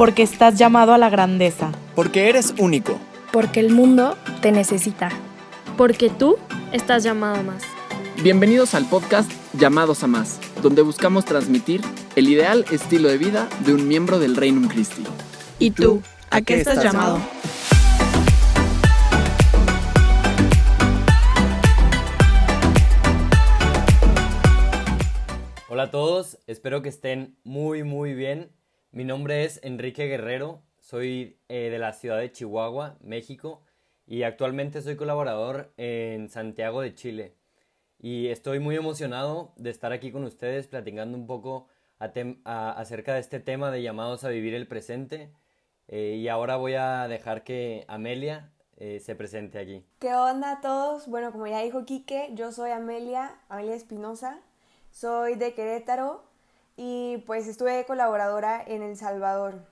Porque estás llamado a la grandeza. Porque eres único. Porque el mundo te necesita. Porque tú estás llamado a más. Bienvenidos al podcast Llamados a Más, donde buscamos transmitir el ideal estilo de vida de un miembro del Reino Christi. ¿Y tú? ¿A qué estás llamado? Hola a todos, espero que estén muy muy bien. Mi nombre es Enrique Guerrero, soy eh, de la ciudad de Chihuahua, México, y actualmente soy colaborador en Santiago de Chile. Y estoy muy emocionado de estar aquí con ustedes platicando un poco acerca de este tema de llamados a vivir el presente. Eh, y ahora voy a dejar que Amelia eh, se presente aquí. ¿Qué onda a todos? Bueno, como ya dijo Quique, yo soy Amelia, Amelia Espinosa, soy de Querétaro y pues estuve colaboradora en El Salvador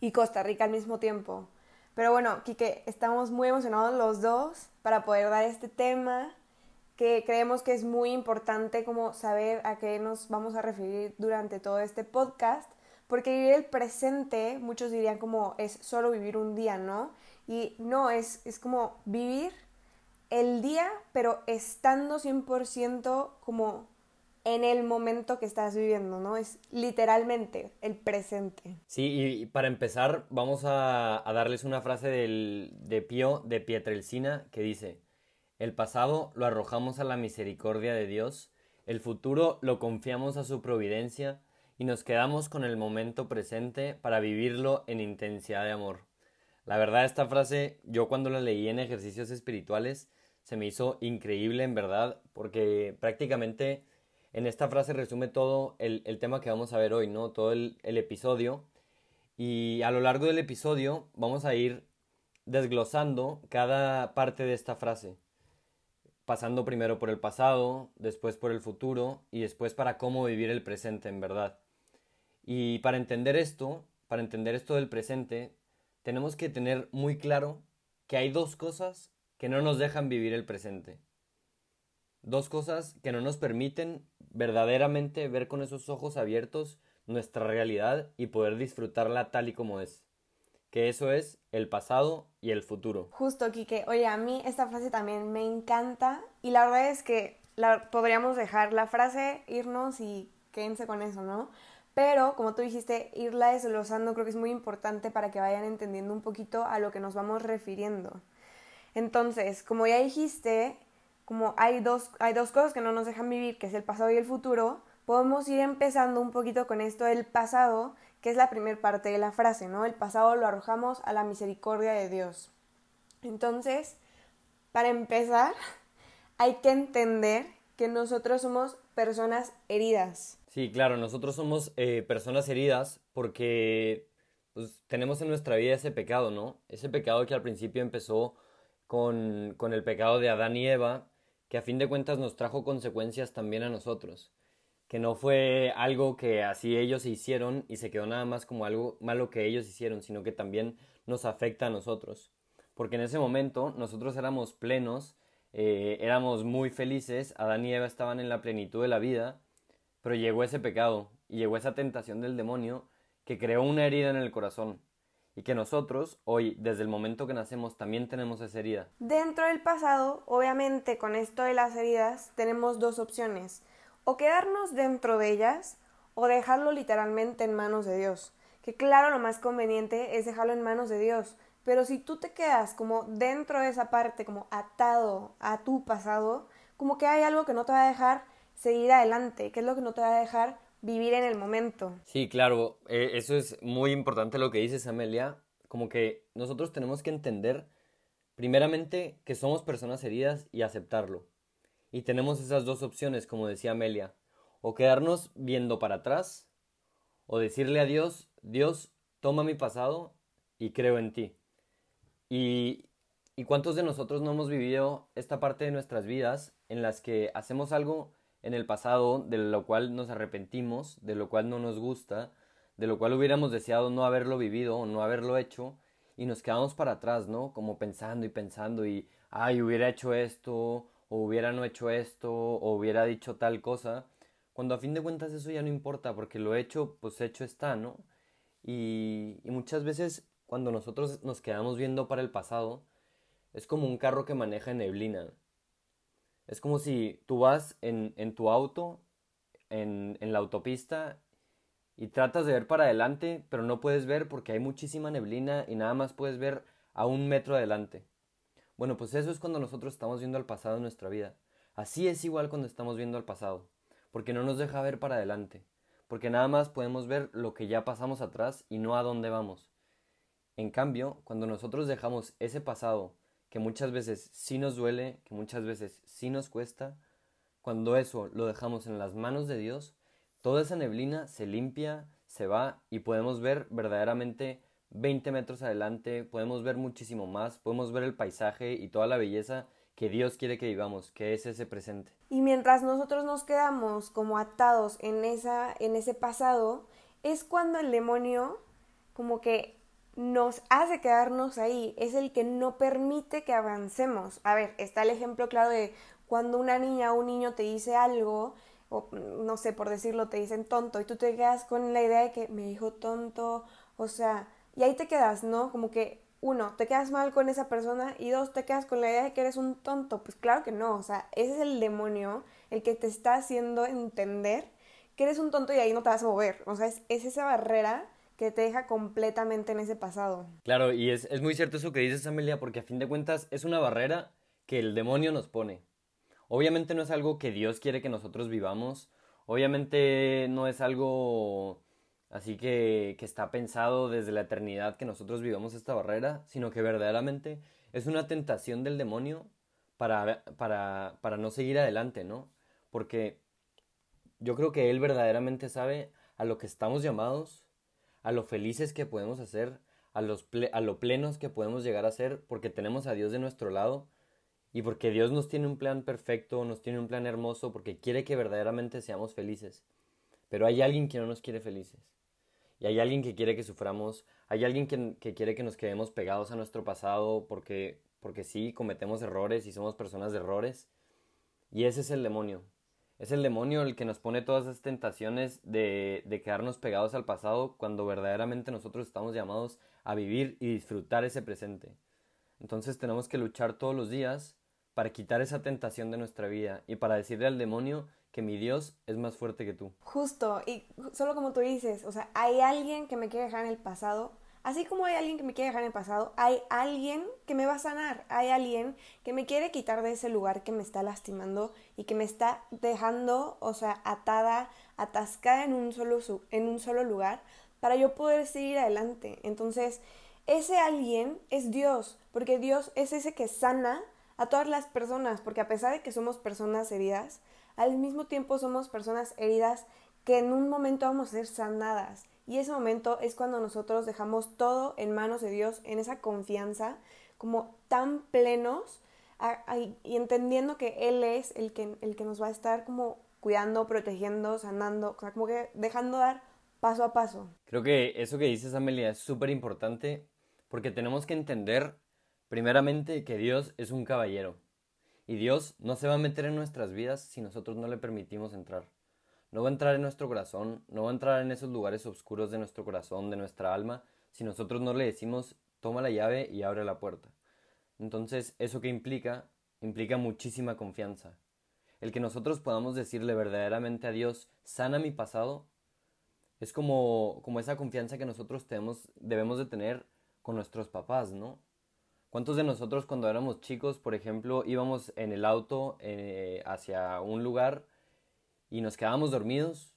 y Costa Rica al mismo tiempo. Pero bueno, Quique, estamos muy emocionados los dos para poder dar este tema que creemos que es muy importante como saber a qué nos vamos a referir durante todo este podcast, porque vivir el presente, muchos dirían como es solo vivir un día, ¿no? Y no, es, es como vivir el día, pero estando 100% como en el momento que estás viviendo, ¿no? Es literalmente el presente. Sí, y para empezar vamos a, darles una frase del, de Pío de Pietrelcina que dice, el pasado lo arrojamos a la misericordia de Dios, el futuro lo confiamos a su providencia y nos quedamos con el momento presente para vivirlo en intensidad de amor. La verdad esta frase yo cuando la leí en ejercicios espirituales se me hizo increíble en verdad porque prácticamente en esta frase resume todo el, tema que vamos a ver hoy, ¿no? Todo el, el, episodio. Y a lo largo del episodio vamos a ir desglosando cada parte de esta frase. Pasando primero por el pasado, después por el futuro y después para cómo vivir el presente en verdad. Y para entender esto, para entender esto del presente, tenemos que tener muy claro que hay dos cosas que no nos dejan vivir el presente. Dos cosas que no nos permiten verdaderamente ver con esos ojos abiertos nuestra realidad y poder disfrutarla tal y como es. Que eso es el pasado y el futuro. Justo, Kike. Oye, a mí esta frase también me encanta y la verdad es que la, podríamos dejar la frase, irnos y quédense con eso, ¿no? Pero, como tú dijiste, irla desglosando creo que es muy importante para que vayan entendiendo un poquito a lo que nos vamos refiriendo. Entonces, como ya dijiste, como hay dos, hay dos cosas que no nos dejan vivir, que es el pasado y el futuro, podemos ir empezando un poquito con esto del pasado, que es la primera parte de la frase, ¿no? El pasado lo arrojamos a la misericordia de Dios. Entonces, para empezar, hay que entender que nosotros somos personas heridas. Sí, claro, nosotros somos eh, personas heridas porque pues, tenemos en nuestra vida ese pecado, ¿no? Ese pecado que al principio empezó con, con el pecado de Adán y Eva que a fin de cuentas nos trajo consecuencias también a nosotros, que no fue algo que así ellos hicieron y se quedó nada más como algo malo que ellos hicieron, sino que también nos afecta a nosotros, porque en ese momento nosotros éramos plenos, eh, éramos muy felices, Adán y Eva estaban en la plenitud de la vida, pero llegó ese pecado y llegó esa tentación del demonio que creó una herida en el corazón y que nosotros hoy, desde el momento que nacemos, también tenemos esa herida. Dentro del pasado, obviamente con esto de las heridas, tenemos dos opciones, o quedarnos dentro de ellas o dejarlo literalmente en manos de Dios. Que claro, lo más conveniente es dejarlo en manos de Dios, pero si tú te quedas como dentro de esa parte, como atado a tu pasado, como que hay algo que no te va a dejar seguir adelante, que es lo que no te va a dejar vivir en el momento. Sí, claro, eh, eso es muy importante lo que dices, Amelia, como que nosotros tenemos que entender primeramente que somos personas heridas y aceptarlo. Y tenemos esas dos opciones, como decía Amelia, o quedarnos viendo para atrás, o decirle a Dios, Dios, toma mi pasado y creo en ti. Y, ¿Y cuántos de nosotros no hemos vivido esta parte de nuestras vidas en las que hacemos algo en el pasado de lo cual nos arrepentimos, de lo cual no nos gusta, de lo cual hubiéramos deseado no haberlo vivido o no haberlo hecho y nos quedamos para atrás, ¿no? Como pensando y pensando y, ay, hubiera hecho esto o hubiera no hecho esto o hubiera dicho tal cosa, cuando a fin de cuentas eso ya no importa porque lo hecho, pues hecho está, ¿no? Y, y muchas veces cuando nosotros nos quedamos viendo para el pasado, es como un carro que maneja neblina. Es como si tú vas en, en tu auto, en, en la autopista, y tratas de ver para adelante, pero no puedes ver porque hay muchísima neblina y nada más puedes ver a un metro adelante. Bueno, pues eso es cuando nosotros estamos viendo al pasado en nuestra vida. Así es igual cuando estamos viendo al pasado, porque no nos deja ver para adelante, porque nada más podemos ver lo que ya pasamos atrás y no a dónde vamos. En cambio, cuando nosotros dejamos ese pasado, que muchas veces sí nos duele, que muchas veces sí nos cuesta, cuando eso lo dejamos en las manos de Dios, toda esa neblina se limpia, se va y podemos ver verdaderamente 20 metros adelante, podemos ver muchísimo más, podemos ver el paisaje y toda la belleza que Dios quiere que vivamos, que es ese presente. Y mientras nosotros nos quedamos como atados en, esa, en ese pasado, es cuando el demonio como que nos hace quedarnos ahí, es el que no permite que avancemos. A ver, está el ejemplo claro de cuando una niña o un niño te dice algo, o no sé, por decirlo, te dicen tonto, y tú te quedas con la idea de que me dijo tonto, o sea, y ahí te quedas, ¿no? Como que, uno, te quedas mal con esa persona y dos, te quedas con la idea de que eres un tonto. Pues claro que no, o sea, ese es el demonio el que te está haciendo entender que eres un tonto y ahí no te vas a mover. O sea, es esa barrera que te deja completamente en ese pasado. Claro, y es, es muy cierto eso que dices, Amelia, porque a fin de cuentas es una barrera que el demonio nos pone. Obviamente no es algo que Dios quiere que nosotros vivamos, obviamente no es algo Así que, que está pensado desde la eternidad que nosotros vivamos esta barrera, sino que verdaderamente es una tentación del demonio para, para, para no seguir adelante, ¿no? Porque yo creo que Él verdaderamente sabe a lo que estamos llamados, a lo felices que podemos hacer, a, los a lo plenos que podemos llegar a ser, porque tenemos a Dios de nuestro lado y porque Dios nos tiene un plan perfecto, nos tiene un plan hermoso, porque quiere que verdaderamente seamos felices. Pero hay alguien que no nos quiere felices. Y hay alguien que quiere que suframos, hay alguien que, quiere que nos quedemos pegados a nuestro pasado porque, porque sí, cometemos errores y somos personas de errores. Y ese es el demonio. Es el demonio el que nos pone todas esas tentaciones de, de quedarnos pegados al pasado cuando verdaderamente nosotros estamos llamados a vivir y disfrutar ese presente. Entonces tenemos que luchar todos los días para quitar esa tentación de nuestra vida y para decirle al demonio que mi Dios es más fuerte que tú. Justo, y solo como tú dices, o sea, hay alguien que me quiere dejar en el pasado, así como hay alguien que me quiere dejar en el pasado, hay alguien que me va a sanar, hay alguien que me quiere quitar de ese lugar que me está lastimando y que me está dejando, o sea, atada, atascada en un solo, en un solo lugar para yo poder seguir adelante. Entonces, ese alguien es Dios, porque Dios es ese que sana a todas las personas, porque a pesar de que somos personas heridas, al mismo tiempo somos personas heridas que en un momento vamos a ser sanadas. Y ese momento es cuando nosotros dejamos todo en manos de Dios, en esa confianza, como tan plenos y entendiendo que Él es el que, el que nos va a estar como cuidando, protegiendo, sanando, o sea, como que dejando dar paso a paso. Creo que eso que dices, Amelia, es súper importante porque tenemos que entender, primeramente, que Dios es un caballero. Y Dios no se va a meter en nuestras vidas si nosotros no le permitimos entrar. No va a entrar en nuestro corazón, no va a entrar en esos lugares oscuros de nuestro corazón, de nuestra alma, si nosotros no le decimos toma la llave y abre la puerta. Entonces, ¿eso que implica? Implica muchísima confianza. El que nosotros podamos decirle verdaderamente a Dios, sana mi pasado, es como, como esa confianza que nosotros tenemos, debemos de tener con nuestros papás, ¿no? ¿Cuántos de nosotros cuando éramos chicos, por ejemplo, íbamos en el auto eh, hacia un lugar y nos quedábamos dormidos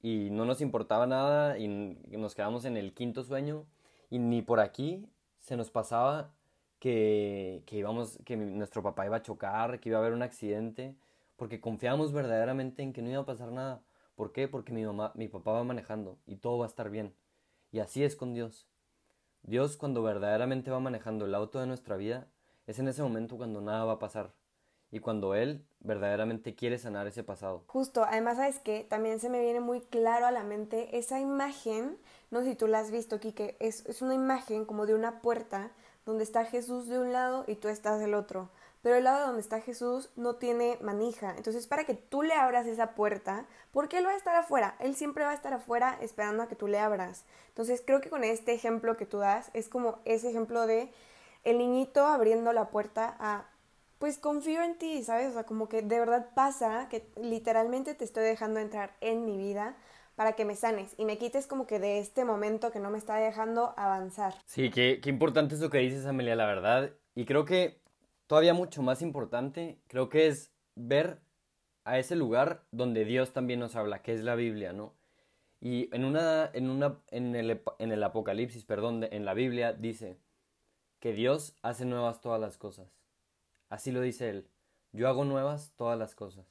y no nos importaba nada y nos quedamos en el quinto sueño y ni por aquí se nos pasaba que, que íbamos, que nuestro papá iba a chocar, que iba a haber un accidente, porque confiábamos verdaderamente en que no iba a pasar nada. ¿Por qué? Porque mi mamá, mi papá va manejando y todo va a estar bien. Y así es con Dios. Dios cuando verdaderamente va manejando el auto de nuestra vida, es en ese momento cuando nada va a pasar y cuando Él verdaderamente quiere sanar ese pasado. Justo, además sabes que también se me viene muy claro a la mente esa imagen, no sé si tú la has visto, Kike, es, es una imagen como de una puerta donde está Jesús de un lado y tú estás del otro. pero el lado donde está Jesús no tiene manija. Entonces, para que tú le abras esa puerta, porque Él va a estar afuera, Él siempre va a estar afuera esperando a que tú le abras. Entonces, creo que con este ejemplo que tú das, es como ese ejemplo de el niñito abriendo la puerta a, pues confío en ti, ¿sabes? O sea, como que de verdad pasa que literalmente te estoy dejando entrar en mi vida para que me sanes y me quites como que de este momento que no me está dejando avanzar. Sí, qué, qué importante es lo que dices, Amelia, la verdad. Y creo que todavía mucho más importante, creo que es ver a ese lugar donde Dios también nos habla, que es la Biblia, ¿no? Y en una, en una, en el, en el Apocalipsis, perdón, en la Biblia dice que Dios hace nuevas todas las cosas. Así lo dice él. Yo hago nuevas todas las cosas.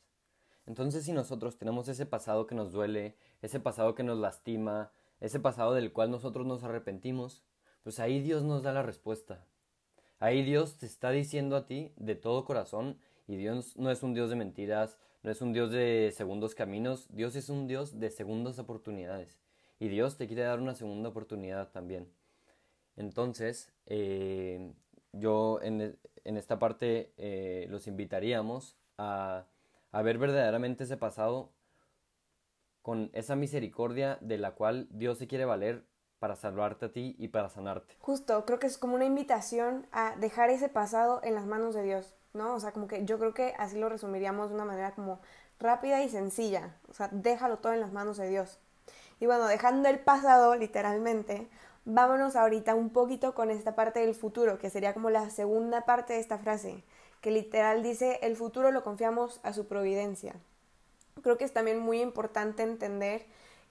Entonces si nosotros tenemos ese pasado que nos duele, ese pasado que nos lastima, ese pasado del cual nosotros nos arrepentimos, pues ahí Dios nos da la respuesta. Ahí Dios te está diciendo a ti de todo corazón y Dios no es un Dios de mentiras, no es un Dios de segundos caminos, Dios es un Dios de segundas oportunidades. Y Dios te quiere dar una segunda oportunidad también. Entonces, eh, yo en, esta parte eh, los invitaríamos a, a ver verdaderamente ese pasado con esa misericordia de la cual Dios se quiere valer para salvarte a ti y para sanarte. Justo, creo que es como una invitación a dejar ese pasado en las manos de Dios, ¿no? O sea, como que yo creo que así lo resumiríamos de una manera como rápida y sencilla. O sea, déjalo todo en las manos de Dios. Y bueno, dejando el pasado literalmente, vámonos ahorita un poquito con esta parte del futuro, que sería como la segunda parte de esta frase, que literal dice, el futuro lo confiamos a su providencia. Creo que es también muy importante entender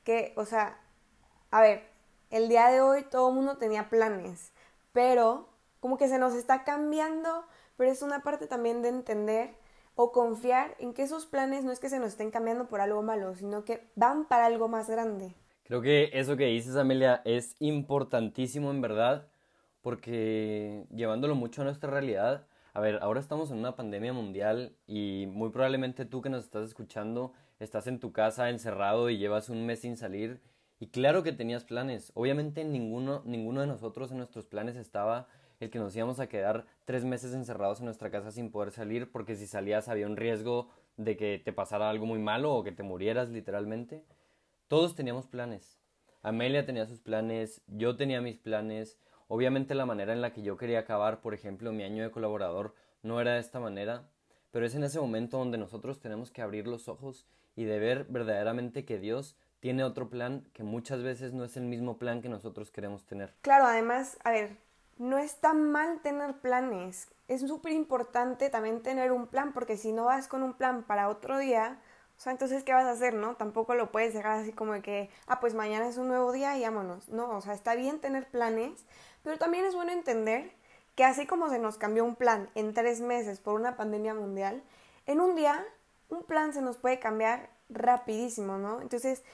que, o sea, a ver, el día de hoy todo el mundo tenía planes, pero como que se nos está cambiando, pero es una parte también de entender o confiar en que esos planes no es que se nos estén cambiando por algo malo, sino que van para algo más grande. Creo que eso que dices, Amelia, es importantísimo en verdad, porque llevándolo mucho a nuestra realidad, a ver, ahora estamos en una pandemia mundial y muy probablemente tú que nos estás escuchando estás en tu casa encerrado y llevas un mes sin salir y claro que tenías planes. Obviamente ninguno, ninguno de nosotros en nuestros planes estaba el que nos íbamos a quedar tres meses encerrados en nuestra casa sin poder salir porque si salías había un riesgo de que te pasara algo muy malo o que te murieras literalmente. Todos teníamos planes. Amelia tenía sus planes, yo tenía mis planes. Obviamente la manera en la que yo quería acabar, por ejemplo, mi año de colaborador no era de esta manera, pero es en ese momento donde nosotros tenemos que abrir los ojos y de ver verdaderamente que Dios tiene otro plan que muchas veces no es el mismo plan que nosotros queremos tener. Claro, además, a ver, no está mal tener planes. Es súper importante también tener un plan, porque si no vas con un plan para otro día, o sea, entonces, ¿qué vas a hacer, no? Tampoco lo puedes dejar así como de que, ah, pues mañana es un nuevo día y vámonos. No, o sea, está bien tener planes, pero también es bueno entender que así como se nos cambió un plan en tres meses por una pandemia mundial, en un día un plan se nos puede cambiar rapidísimo, ¿no? Entonces,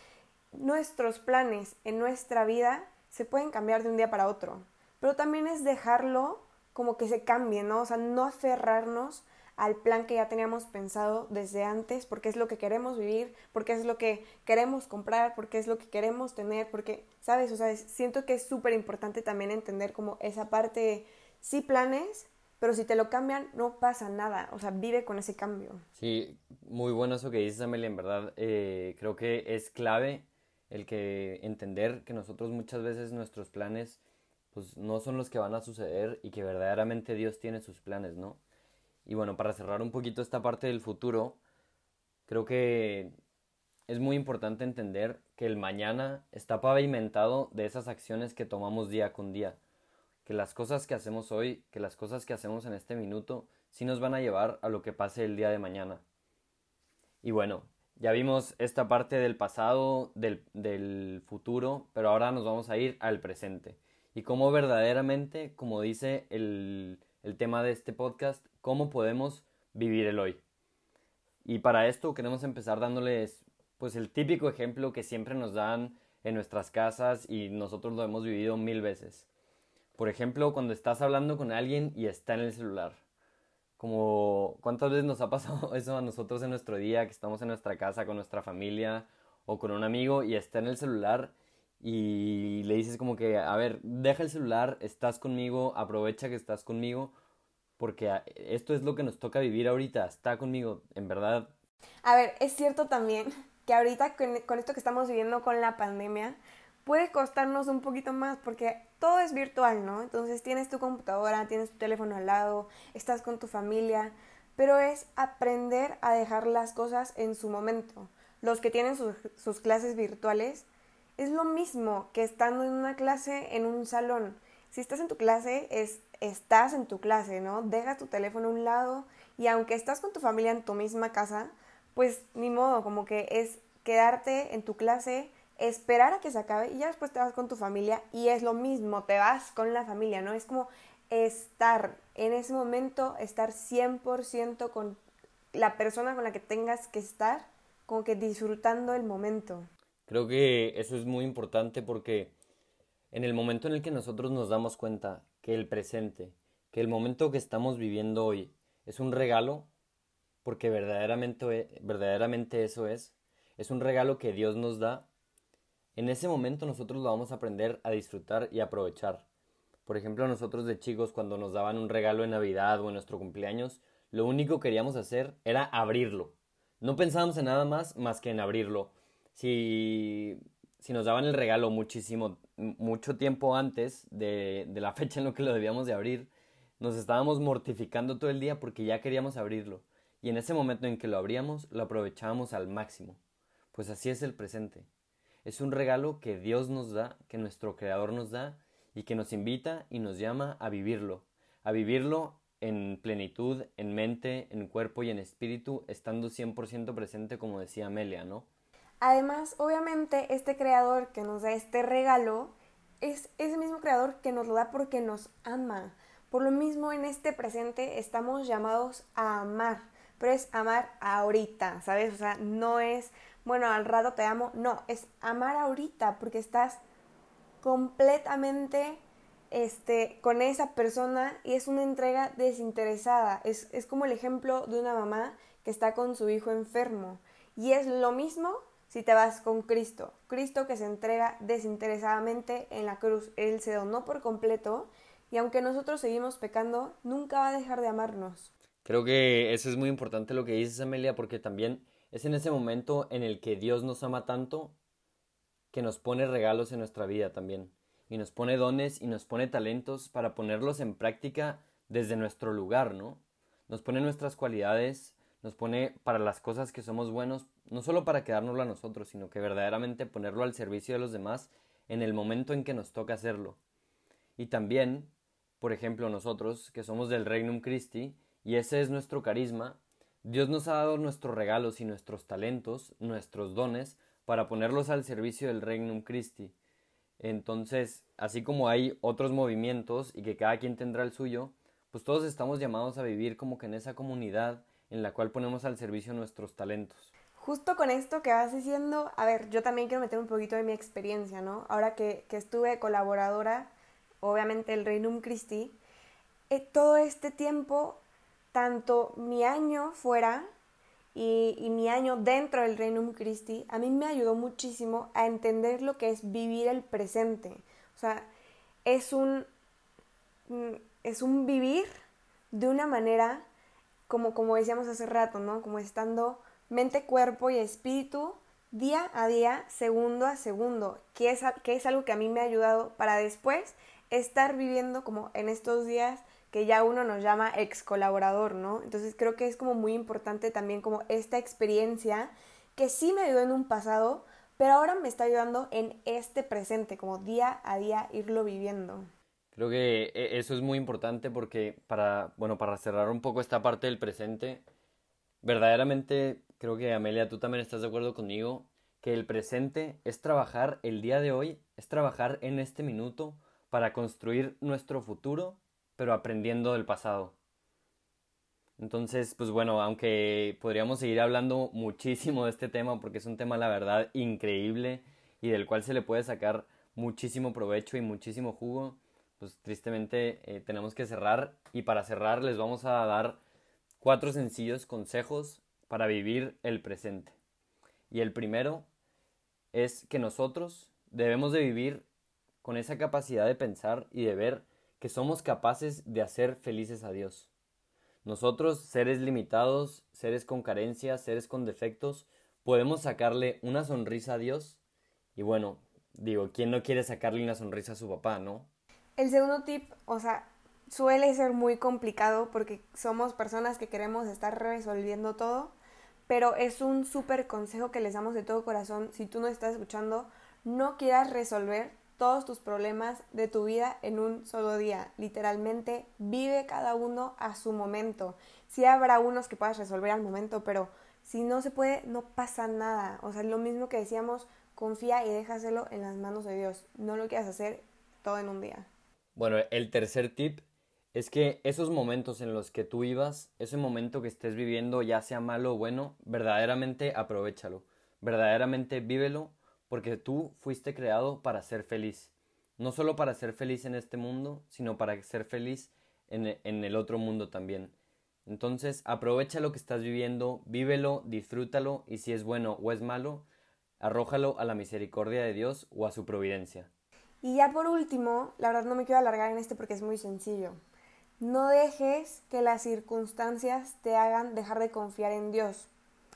nuestros planes en nuestra vida se pueden cambiar de un día para otro, pero también es dejarlo como que se cambie, ¿no? O sea, no aferrarnos al plan que ya teníamos pensado desde antes, porque es lo que queremos vivir, porque es lo que queremos comprar, porque es lo que queremos tener, porque, ¿sabes? O sea, siento que es súper importante también entender como esa parte, sí planes, pero si te lo cambian, no pasa nada. O sea, vive con ese cambio. Sí, muy bueno eso que dices, Amelia. En verdad, eh, creo que es clave el que entender que nosotros muchas veces nuestros planes pues no son los que van a suceder y que verdaderamente Dios tiene sus planes, ¿no? Y bueno, para cerrar un poquito esta parte del futuro, creo que es muy importante entender que el mañana está pavimentado de esas acciones que tomamos día con día. Que las cosas que hacemos hoy, que las cosas que hacemos en este minuto, sí nos van a llevar a lo que pase el día de mañana. Y bueno, ya vimos esta parte del pasado, del, futuro, pero ahora nos vamos a ir al presente. Y cómo verdaderamente, como dice el, el tema de este podcast, cómo podemos vivir el hoy. Y para esto queremos empezar dándoles pues el típico ejemplo que siempre nos dan en nuestras casas y nosotros lo hemos vivido mil veces. Por ejemplo, cuando estás hablando con alguien y está en el celular como cuántas veces nos ha pasado eso a nosotros en nuestro día, que estamos en nuestra casa con nuestra familia o con un amigo y está en el celular y le dices como que, a ver, deja el celular, estás conmigo, aprovecha que estás conmigo, porque esto es lo que nos toca vivir ahorita. Está conmigo, en verdad. A ver, es cierto también que ahorita con, esto que estamos viviendo con la pandemia, puede costarnos un poquito más porque todo es virtual, ¿no? Entonces tienes tu computadora, tienes tu teléfono al lado, estás con tu familia, pero es aprender a dejar las cosas en su momento. Los que tienen sus, sus clases virtuales, es lo mismo que estando en una clase en un salón. Si estás en tu clase, es estás en tu clase, ¿no? Dejas tu teléfono a un lado y aunque estás con tu familia en tu misma casa, pues ni modo, como que es quedarte en tu clase, esperar a que se acabe y ya después te vas con tu familia y es lo mismo, te vas con la familia, ¿no? Es como estar en ese momento, estar 100% con la persona con la que tengas que estar, como que disfrutando el momento. Creo que eso es muy importante porque en el momento en el que nosotros nos damos cuenta que el presente, que el momento que estamos viviendo hoy es un regalo, porque verdaderamente, verdaderamente eso es, es un regalo que Dios nos da, en ese momento nosotros lo vamos a aprender a disfrutar y aprovechar. Por ejemplo, nosotros de chicos cuando nos daban un regalo en Navidad o en nuestro cumpleaños, lo único que queríamos hacer era abrirlo. No pensábamos en nada más más que en abrirlo. Si, si nos daban el regalo muchísimo mucho tiempo antes de, de la fecha en lo que lo debíamos de abrir, nos estábamos mortificando todo el día porque ya queríamos abrirlo. Y en ese momento en que lo abríamos, lo aprovechábamos al máximo. Pues así es el presente. Es un regalo que Dios nos da, que nuestro Creador nos da, y que nos invita y nos llama a vivirlo. A vivirlo en plenitud, en mente, en cuerpo y en espíritu, estando 100% presente, como decía Amelia, ¿no? Además, obviamente, este creador que nos da este regalo es ese mismo creador que nos lo da porque nos ama. Por lo mismo, en este presente estamos llamados a amar, pero es amar ahorita, ¿sabes? O sea, no es, bueno, al rato te amo, no, es amar ahorita porque estás completamente este, con esa persona y es una entrega desinteresada. Es, es como el ejemplo de una mamá que está con su hijo enfermo. Y es lo mismo si te vas con Cristo. Cristo que se entrega desinteresadamente en la cruz. Él se donó por completo y aunque nosotros seguimos pecando, nunca va a dejar de amarnos. Creo que eso es muy importante lo que dices, Amelia, porque también es en ese momento en el que Dios nos ama tanto que nos pone regalos en nuestra vida también. Y nos pone dones y nos pone talentos para ponerlos en práctica desde nuestro lugar, ¿no? Nos pone nuestras cualidades, nos pone para las cosas que somos buenos, no solo para quedárnoslo a nosotros, sino que verdaderamente ponerlo al servicio de los demás en el momento en que nos toca hacerlo. Y también, por ejemplo, nosotros, que somos del Regnum Christi, y ese es nuestro carisma, Dios nos ha dado nuestros regalos y nuestros talentos, nuestros dones, para ponerlos al servicio del Regnum Christi. Entonces, así como hay otros movimientos y que cada quien tendrá el suyo, pues todos estamos llamados a vivir como que en esa comunidad en la cual ponemos al servicio nuestros talentos. Justo con esto que vas diciendo, a ver, yo también quiero meter un poquito de mi experiencia, ¿no? Ahora que, estuve colaboradora, obviamente el Reinum Christi, eh, todo este tiempo, tanto mi año fuera y, y, mi año dentro del Reinum Christi, a mí me ayudó muchísimo a entender lo que es vivir el presente. O sea, es un, mm, es un vivir de una manera como, como decíamos hace rato, ¿no? Como estando mente, cuerpo y espíritu día a día, segundo a segundo, que es, que es algo que a mí me ha ayudado para después estar viviendo como en estos días que ya uno nos llama ex colaborador, ¿no? Entonces creo que es como muy importante también como esta experiencia que sí me ayudó en un pasado, pero ahora me está ayudando en este presente, como día a día irlo viviendo. Creo que e, eso es muy importante porque para, bueno, para cerrar un poco esta parte del presente, verdaderamente creo que Amelia, tú también estás de acuerdo conmigo, que el presente es trabajar el día de hoy, es trabajar en este minuto para construir nuestro futuro, pero aprendiendo del pasado. Entonces, pues bueno, aunque podríamos seguir hablando muchísimo de este tema porque es un tema, la verdad, increíble y del cual se le puede sacar muchísimo provecho y muchísimo jugo, pues tristemente eh, tenemos que cerrar y para cerrar les vamos a dar cuatro sencillos consejos para vivir el presente. Y el primero es que nosotros debemos de vivir con esa capacidad de pensar y de ver que somos capaces de hacer felices a Dios. Nosotros, seres limitados, seres con carencias, seres con defectos, podemos sacarle una sonrisa a Dios. Y bueno, digo, ¿quién no quiere sacarle una sonrisa a su papá, no? El segundo tip, o sea, suele ser muy complicado porque somos personas que queremos estar resolviendo todo, pero es un súper consejo que les damos de todo corazón. Si tú no estás escuchando, no quieras resolver todos tus problemas de tu vida en un solo día. Literalmente vive cada uno a su momento. Sí habrá unos que puedas resolver al momento, pero si no se puede, no pasa nada. O sea, lo mismo que decíamos, confía y déjaselo en las manos de Dios. No lo quieras hacer todo en un día. Bueno, el tercer tip es que esos momentos en los que tú ibas, ese momento que estés viviendo, ya sea malo o bueno, verdaderamente aprovechalo. Verdaderamente vívelo porque tú fuiste creado para ser feliz. No solo para ser feliz en este mundo, sino para ser feliz en, el otro mundo también. Entonces, aprovecha lo que estás viviendo, vívelo, disfrútalo y si es bueno o es malo, arrójalo a la misericordia de Dios o a su providencia. Y ya por último, la verdad no me quiero alargar en este porque es muy sencillo. No dejes que las circunstancias te hagan dejar de confiar en Dios.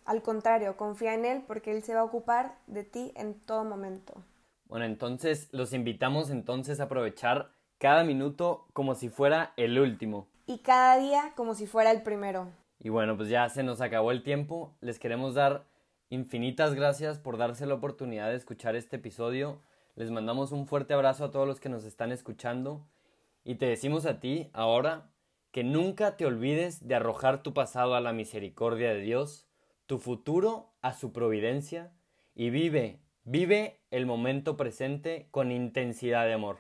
Al contrario, confía en Él porque Él se va a ocupar de ti en todo momento. Bueno, entonces los invitamos entonces a aprovechar cada minuto como si fuera el último. Y cada día como si fuera el primero. Y bueno, pues ya se nos acabó el tiempo. Les queremos dar infinitas gracias por darse la oportunidad de escuchar este episodio. Les mandamos un fuerte abrazo a todos los que nos están escuchando. Y te decimos a ti ahora que nunca te olvides de arrojar tu pasado a la misericordia de Dios tu futuro a su providencia y vive, vive el momento presente con intensidad de amor.